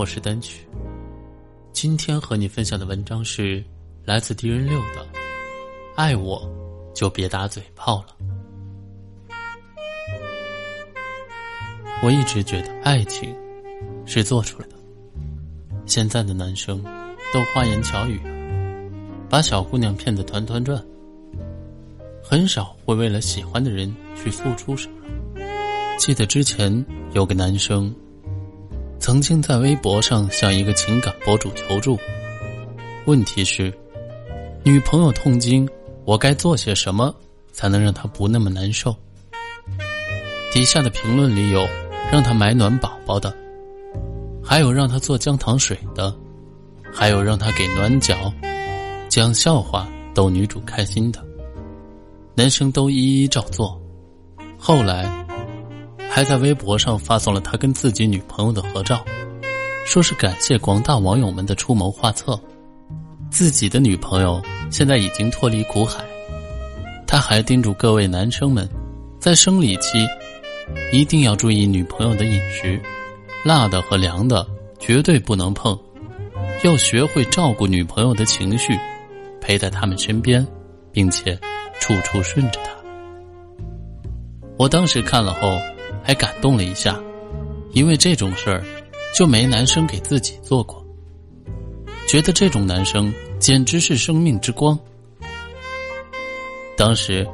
我是单曲。今天和你分享的文章是来自敌人六的《爱我就别打嘴炮了》。我一直觉得爱情是做出来的。现在的男生都花言巧语，把小姑娘骗得团团转，很少会为了喜欢的人去付出什么。记得之前有个男生，曾经在微博上向一个情感博主求助，问题是，女朋友痛经，我该做些什么才能让她不那么难受？底下的评论里有让她买暖宝宝的，还有让她做姜糖水的，还有让她给暖脚、讲笑话逗女主开心的，男生都一一照做，后来。还在微博上发送了他跟自己女朋友的合照，说是感谢广大网友们的出谋划策。自己的女朋友现在已经脱离苦海，他还叮嘱各位男生们，在生理期一定要注意女朋友的饮食，辣的和凉的绝对不能碰，要学会照顾女朋友的情绪，陪在他们身边，并且处处顺着她。我当时看了后。还感动了一下，因为这种事儿就没男生给自己做过，觉得这种男生简直是生命之光。当时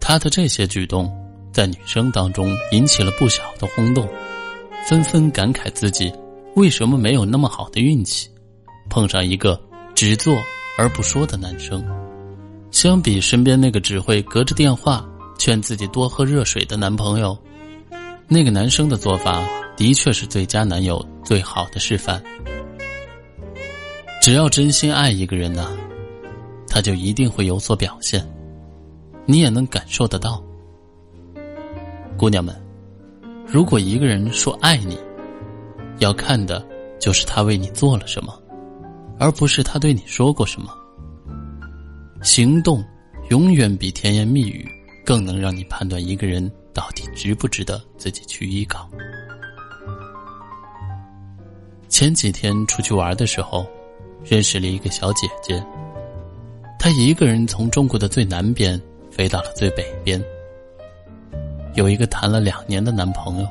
他的这些举动在女生当中引起了不小的轰动，纷纷感慨自己为什么没有那么好的运气，碰上一个只做而不说的男生。相比身边那个只会隔着电话劝自己多喝热水的男朋友。那个男生的做法的确是最佳男友最好的示范。只要真心爱一个人呢，他就一定会有所表现，你也能感受得到。姑娘们，如果一个人说爱你，要看的就是他为你做了什么，而不是他对你说过什么。行动永远比甜言蜜语更能让你判断一个人。到底值不值得自己去依靠？前几天出去玩的时候，认识了一个小姐姐。她一个人从中国的最南边飞到了最北边，有一个谈了两年的男朋友。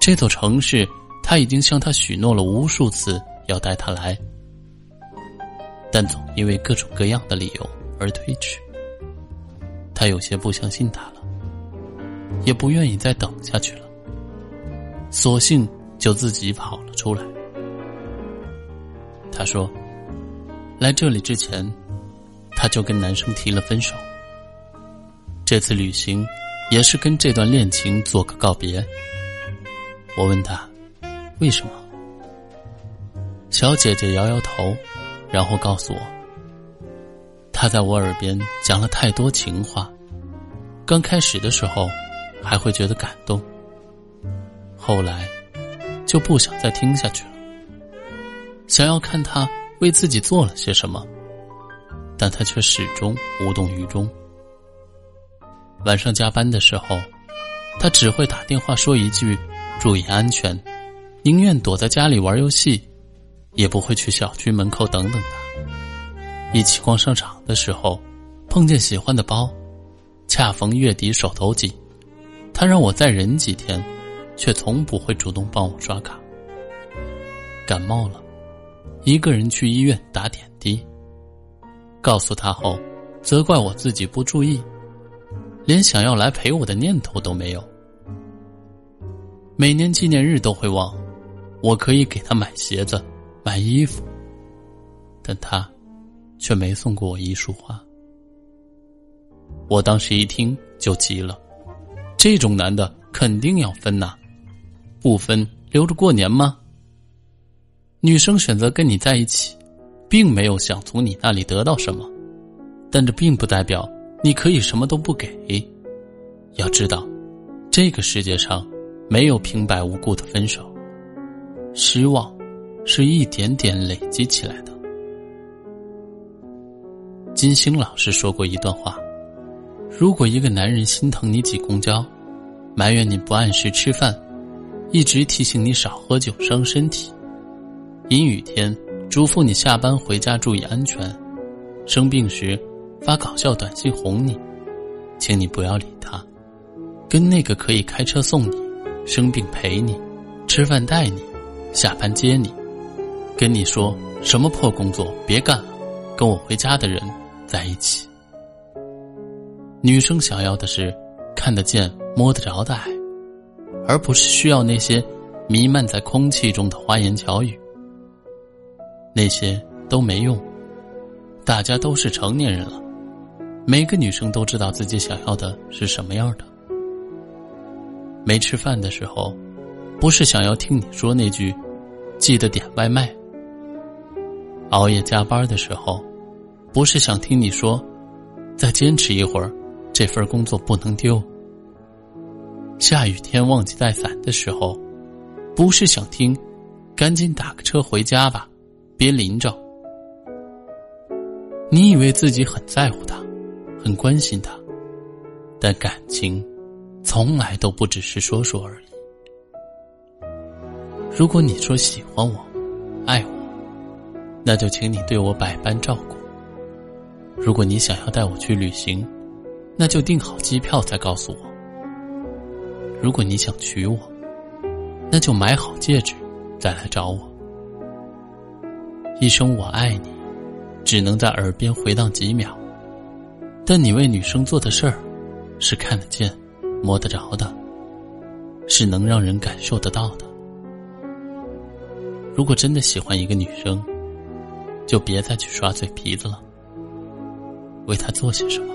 这座城市，他已经向她许诺了无数次要带她来，但总因为各种各样的理由而推迟。她有些不相信他。也不愿意再等下去了，索性就自己跑了出来。他说：“来这里之前，他就跟男生提了分手。这次旅行也是跟这段恋情做个告别。”我问他：“为什么？”小姐姐摇摇头，然后告诉我：“他在我耳边讲了太多情话，刚开始的时候。”还会觉得感动，后来就不想再听下去了。想要看他为自己做了些什么，但他却始终无动于衷。晚上加班的时候，他只会打电话说一句“注意安全”，宁愿躲在家里玩游戏，也不会去小区门口等等他。一起逛商场的时候，碰见喜欢的包，恰逢月底手头紧。他让我再忍几天，却从不会主动帮我刷卡。感冒了，一个人去医院打点滴。告诉他后，责怪我自己不注意，连想要来陪我的念头都没有。每年纪念日都会忘，我可以给他买鞋子、买衣服，但他却没送过我一束花。我当时一听就急了。这种男的肯定要分呐，不分留着过年吗？女生选择跟你在一起，并没有想从你那里得到什么，但这并不代表你可以什么都不给。要知道，这个世界上没有平白无故的分手，失望是一点点累积起来的。金星老师说过一段话：如果一个男人心疼你挤公交，埋怨你不按时吃饭，一直提醒你少喝酒伤身体，阴雨天嘱咐你下班回家注意安全，生病时发搞笑短信哄你，请你不要理他。跟那个可以开车送你、生病陪你、吃饭带你、下班接你、跟你说什么破工作别干了、跟我回家的人在一起。女生想要的是看得见、摸得着的爱，而不是需要那些弥漫在空气中的花言巧语。那些都没用。大家都是成年人了，每个女生都知道自己想要的是什么样的。没吃饭的时候，不是想要听你说那句“记得点外卖”；熬夜加班的时候，不是想听你说“再坚持一会儿，这份工作不能丢”；下雨天忘记带伞的时候，不是想听“赶紧打个车回家吧，别淋着”。你以为自己很在乎他，很关心他，但感情。从来都不只是说说而已。如果你说喜欢我、爱我，那就请你对我百般照顾。如果你想要带我去旅行，那就订好机票再告诉我。如果你想娶我，那就买好戒指再来找我。一声“我爱你”，只能在耳边回荡几秒，但你为女生做的事儿，是看得见。摸得着的，是能让人感受得到的。如果真的喜欢一个女生，就别再去耍嘴皮子了，为她做些什么。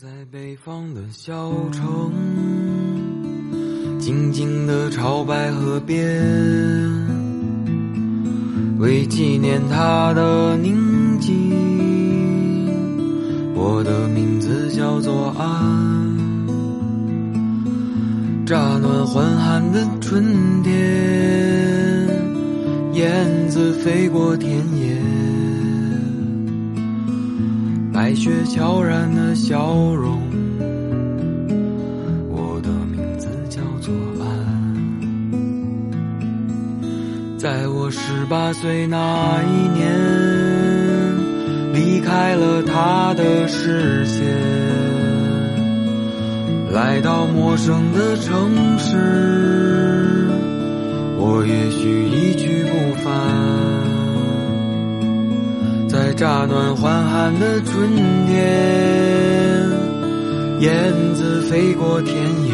在北方的小城，静静的朝白河边，为纪念他的宁静，我的名字叫做安。乍暖还寒的春天，燕子飞过田野。白雪悄然的笑容，我的名字叫做安。在我十八岁那一年，离开了他的视线，来到陌生的城市，我也许一去不返。乍暖还寒的春天，燕子飞过田野，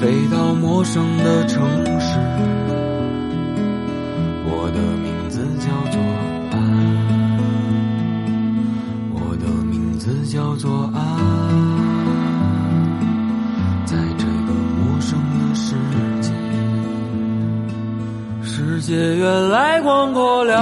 飞到陌生的城市。我的名字叫做安，我的名字叫做安。在这个陌生的世界世界原来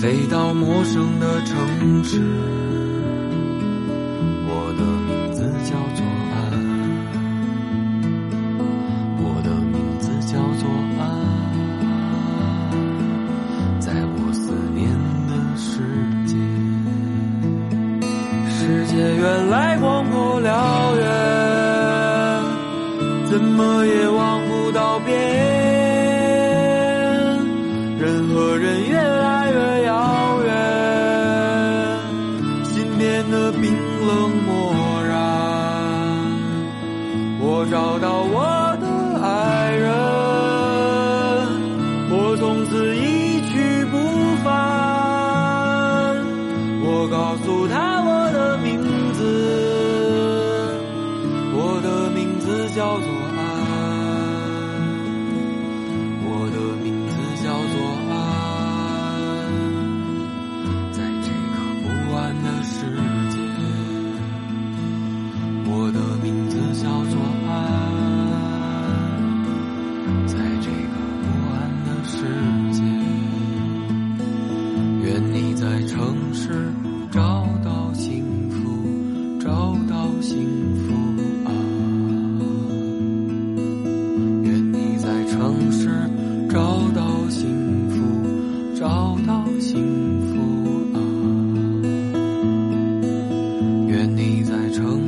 飞到陌生的城市，我的名字叫做安，我的名字叫做安，在我思念的世界，世界原来广阔辽远，怎么也望不到边，城